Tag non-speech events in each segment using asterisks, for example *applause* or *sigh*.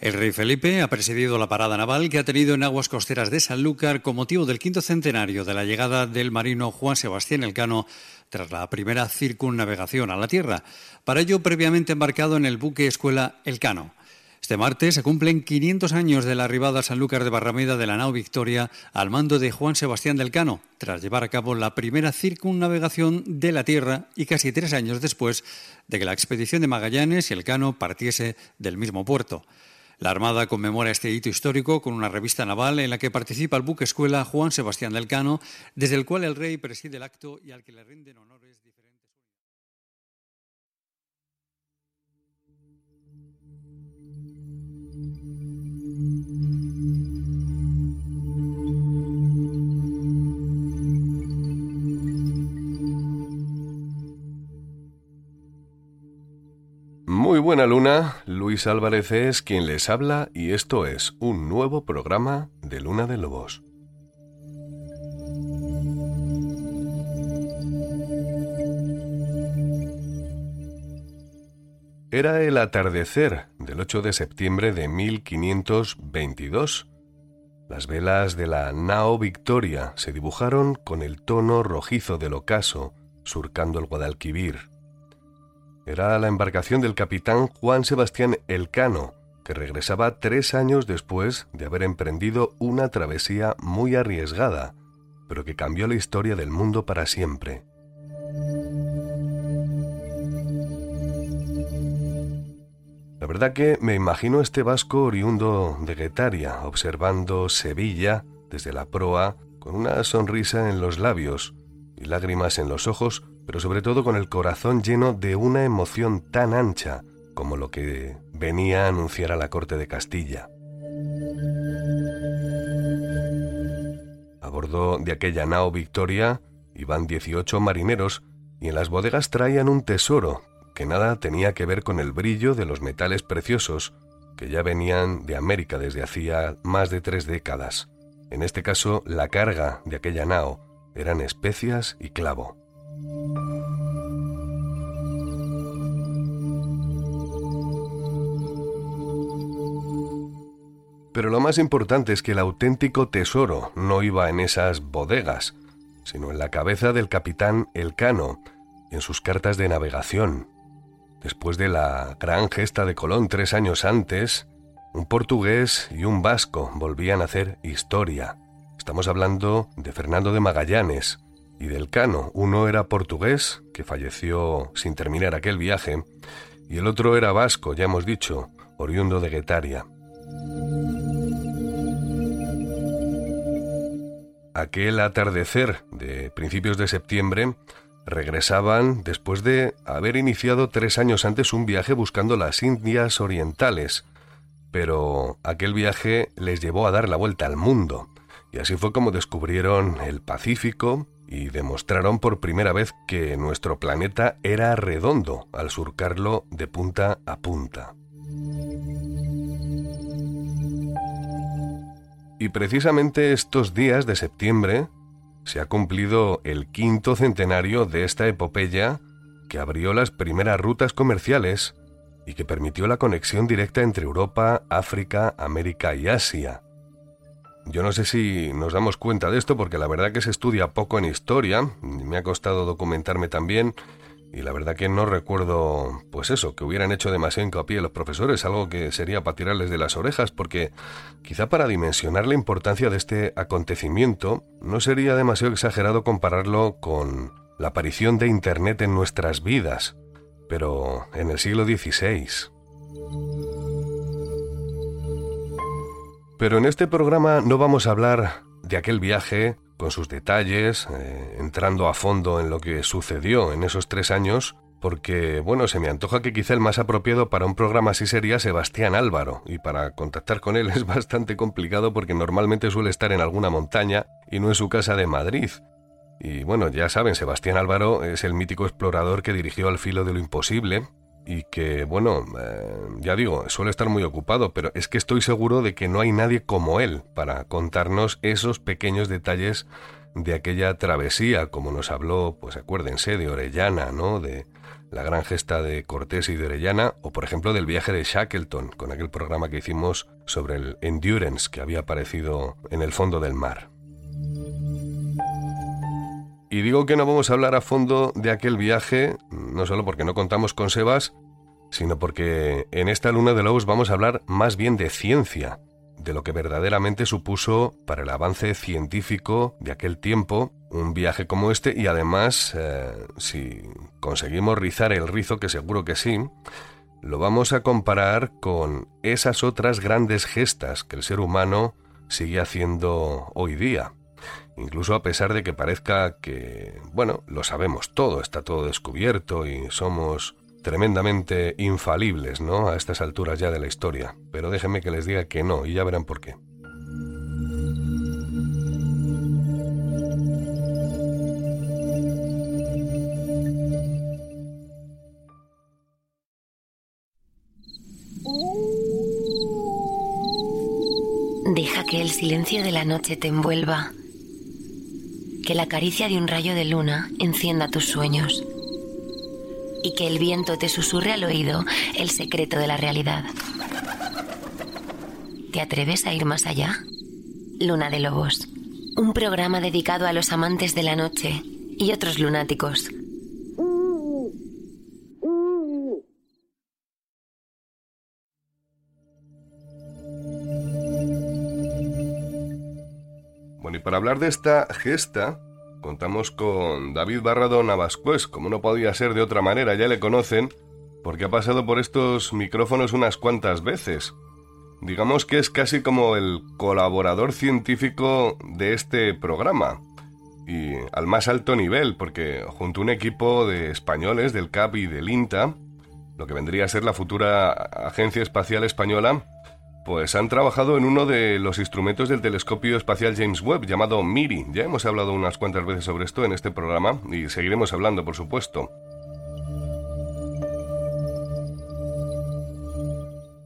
El rey Felipe ha presidido la parada naval que ha tenido en aguas costeras de Sanlúcar con motivo del quinto centenario de la llegada del marino Juan Sebastián Elcano tras la primera circunnavegación a la Tierra. Para ello, previamente embarcado en el buque escuela Elcano. Este martes se cumplen 500 años de la arribada a Sanlúcar de Barrameda de la nao Victoria al mando de Juan Sebastián del Cano, tras llevar a cabo la primera circunnavegación de la Tierra y casi tres años después de que la expedición de Magallanes y el Cano partiese del mismo puerto. La Armada conmemora este hito histórico con una revista naval en la que participa el buque escuela Juan Sebastián del Cano, desde el cual el rey preside el acto y al que le rinden honores. Buena luna, Luis Álvarez es quien les habla y esto es un nuevo programa de Luna de Lobos. Era el atardecer del 8 de septiembre de 1522. Las velas de la nao Victoria se dibujaron con el tono rojizo del ocaso, surcando el Guadalquivir. Era la embarcación del capitán Juan Sebastián Elcano, que regresaba tres años después de haber emprendido una travesía muy arriesgada, pero que cambió la historia del mundo para siempre. La verdad que me imagino este vasco oriundo de Guetaria observando Sevilla desde la proa con una sonrisa en los labios y lágrimas en los ojos, pero sobre todo con el corazón lleno de una emoción tan ancha como lo que venía a anunciar a la corte de Castilla. A bordo de aquella nao Victoria iban 18 marineros y en las bodegas traían un tesoro que nada tenía que ver con el brillo de los metales preciosos que ya venían de América desde hacía más de tres décadas. En este caso, la carga de aquella nao eran especias y clavo. Pero lo más importante es que el auténtico tesoro no iba en esas bodegas, sino en la cabeza del capitán Elcano, en sus cartas de navegación. Después de la gran gesta de Colón tres años antes, un portugués y un vasco volvían a hacer historia. Estamos hablando de Fernando de Magallanes y del Cano. Uno era portugués, que falleció sin terminar aquel viaje, y el otro era vasco, ya hemos dicho, oriundo de Guetaria. Aquel atardecer de principios de septiembre regresaban después de haber iniciado tres años antes un viaje buscando las Indias Orientales, pero aquel viaje les llevó a dar la vuelta al mundo, y así fue como descubrieron el Pacífico y demostraron por primera vez que nuestro planeta era redondo al surcarlo de punta a punta. Y precisamente estos días de septiembre se ha cumplido el quinto centenario de esta epopeya que abrió las primeras rutas comerciales y que permitió la conexión directa entre Europa, África, América y Asia. Yo no sé si nos damos cuenta de esto porque la verdad que se estudia poco en historia, me ha costado documentarme también y la verdad que no recuerdo, pues eso, que hubieran hecho demasiado hincapié los profesores, algo que sería para tirarles de las orejas, porque quizá para dimensionar la importancia de este acontecimiento no sería demasiado exagerado compararlo con la aparición de Internet en nuestras vidas, pero en el siglo XVI. Pero en este programa no vamos a hablar de aquel viaje con sus detalles, eh, entrando a fondo en lo que sucedió en esos tres años, porque, bueno, se me antoja que quizá el más apropiado para un programa así sería Sebastián Álvaro, y para contactar con él *laughs* es bastante complicado porque normalmente suele estar en alguna montaña y no en su casa de Madrid. Y bueno, ya saben, Sebastián Álvaro es el mítico explorador que dirigió Al filo de lo imposible y que, bueno, eh, ya digo, suele estar muy ocupado, pero es que estoy seguro de que no hay nadie como él para contarnos esos pequeños detalles de aquella travesía, como nos habló, pues acuérdense, de Orellana, ¿no? De la gran gesta de Cortés y de Orellana, o por ejemplo del viaje de Shackleton, con aquel programa que hicimos sobre el Endurance que había aparecido en el fondo del mar. Y digo que no vamos a hablar a fondo de aquel viaje, no solo porque no contamos con Sebas, sino porque en esta luna de lobos vamos a hablar más bien de ciencia, de lo que verdaderamente supuso para el avance científico de aquel tiempo un viaje como este y además, eh, si conseguimos rizar el rizo, que seguro que sí, lo vamos a comparar con esas otras grandes gestas que el ser humano sigue haciendo hoy día incluso a pesar de que parezca que, bueno, lo sabemos todo, está todo descubierto y somos tremendamente infalibles, ¿no? A estas alturas ya de la historia. Pero déjenme que les diga que no, y ya verán por qué. Deja que el silencio de la noche te envuelva que la caricia de un rayo de luna encienda tus sueños y que el viento te susurre al oído el secreto de la realidad. ¿Te atreves a ir más allá? Luna de Lobos, un programa dedicado a los amantes de la noche y otros lunáticos. Para hablar de esta gesta, contamos con David Barrado Navascués, como no podía ser de otra manera, ya le conocen, porque ha pasado por estos micrófonos unas cuantas veces. Digamos que es casi como el colaborador científico de este programa. Y al más alto nivel, porque junto a un equipo de españoles del CAP y del INTA, lo que vendría a ser la futura Agencia Espacial Española, pues han trabajado en uno de los instrumentos del telescopio espacial James Webb llamado MIRI. Ya hemos hablado unas cuantas veces sobre esto en este programa y seguiremos hablando, por supuesto.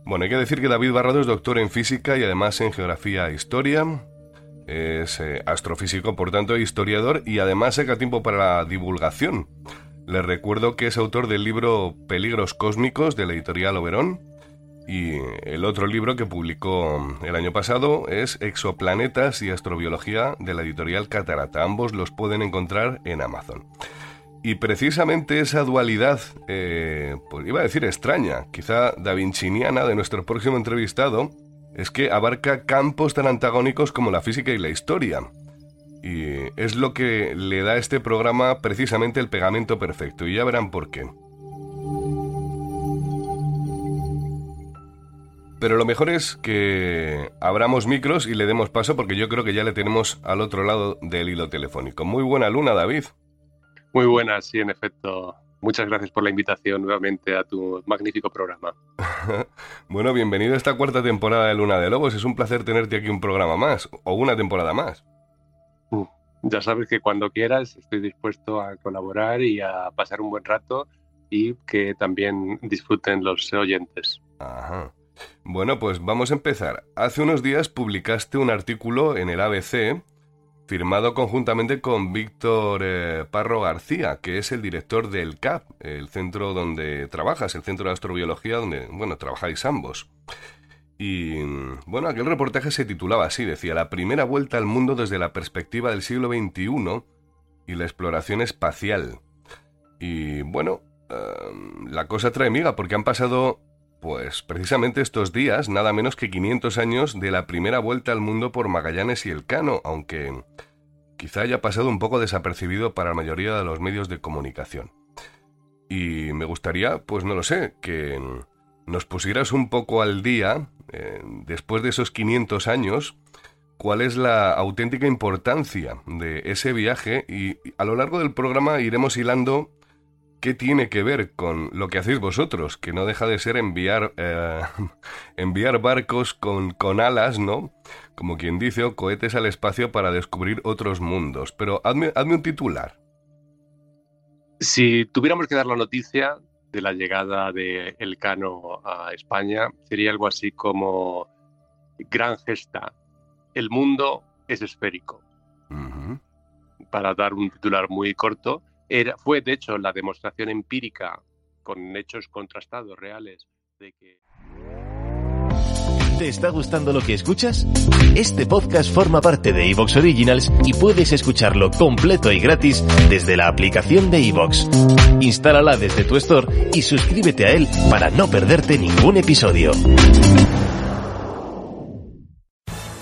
Bueno, hay que decir que David Barrado es doctor en física y además en geografía e historia. Es eh, astrofísico, por tanto, historiador y además saca tiempo para la divulgación. Les recuerdo que es autor del libro Peligros Cósmicos de la editorial Oberón y el otro libro que publicó el año pasado es Exoplanetas y Astrobiología de la editorial Catarata. Ambos los pueden encontrar en Amazon. Y precisamente esa dualidad, eh, pues iba a decir extraña, quizá davinciniana de nuestro próximo entrevistado, es que abarca campos tan antagónicos como la física y la historia. Y es lo que le da a este programa precisamente el pegamento perfecto, y ya verán por qué. Pero lo mejor es que abramos micros y le demos paso porque yo creo que ya le tenemos al otro lado del hilo telefónico. Muy buena luna, David. Muy buena, sí, en efecto. Muchas gracias por la invitación nuevamente a tu magnífico programa. *laughs* bueno, bienvenido a esta cuarta temporada de Luna de Lobos. Es un placer tenerte aquí un programa más, o una temporada más. Uh, Ya sabes que cuando quieras estoy dispuesto a colaborar y a pasar un buen rato y que también disfruten los oyentes. Ajá. Bueno, pues vamos a empezar. Hace unos días publicaste un artículo en el ABC firmado conjuntamente con Víctor eh, Parro García, que es el director del CAP, el centro donde trabajas, el centro de astrobiología donde, bueno, trabajáis ambos. Y bueno, aquel reportaje se titulaba así, decía, La primera vuelta al mundo desde la perspectiva del siglo XXI y la exploración espacial. Y bueno, em, la cosa trae miga porque han pasado, pues precisamente estos días, nada menos que 500 años de la primera vuelta al mundo por Magallanes y Elcano, aunque quizá haya pasado un poco desapercibido para la mayoría de los medios de comunicación. Y me gustaría, pues no lo sé, que nos pusieras un poco al día eh, después de esos 500 años, cuál es la auténtica importancia de ese viaje y a lo largo del programa iremos hilando qué tiene que ver con lo que hacéis vosotros, que no deja de ser enviar, eh, *laughs* enviar barcos con, con alas, ¿no? Como quien dice, o cohetes al espacio para descubrir otros mundos. Pero hazme, hazme un titular. Si tuviéramos que dar la noticia, de la llegada de Elcano a España sería algo así como gran gesta. El mundo es esférico. Para dar un titular muy corto, era, fue de hecho la demostración empírica con hechos contrastados reales de que ¿Te está gustando lo que escuchas? Este podcast forma parte de Evox Originals y puedes escucharlo completo y gratis desde la aplicación de Evox. Instálala desde tu store y suscríbete a él para no perderte ningún episodio.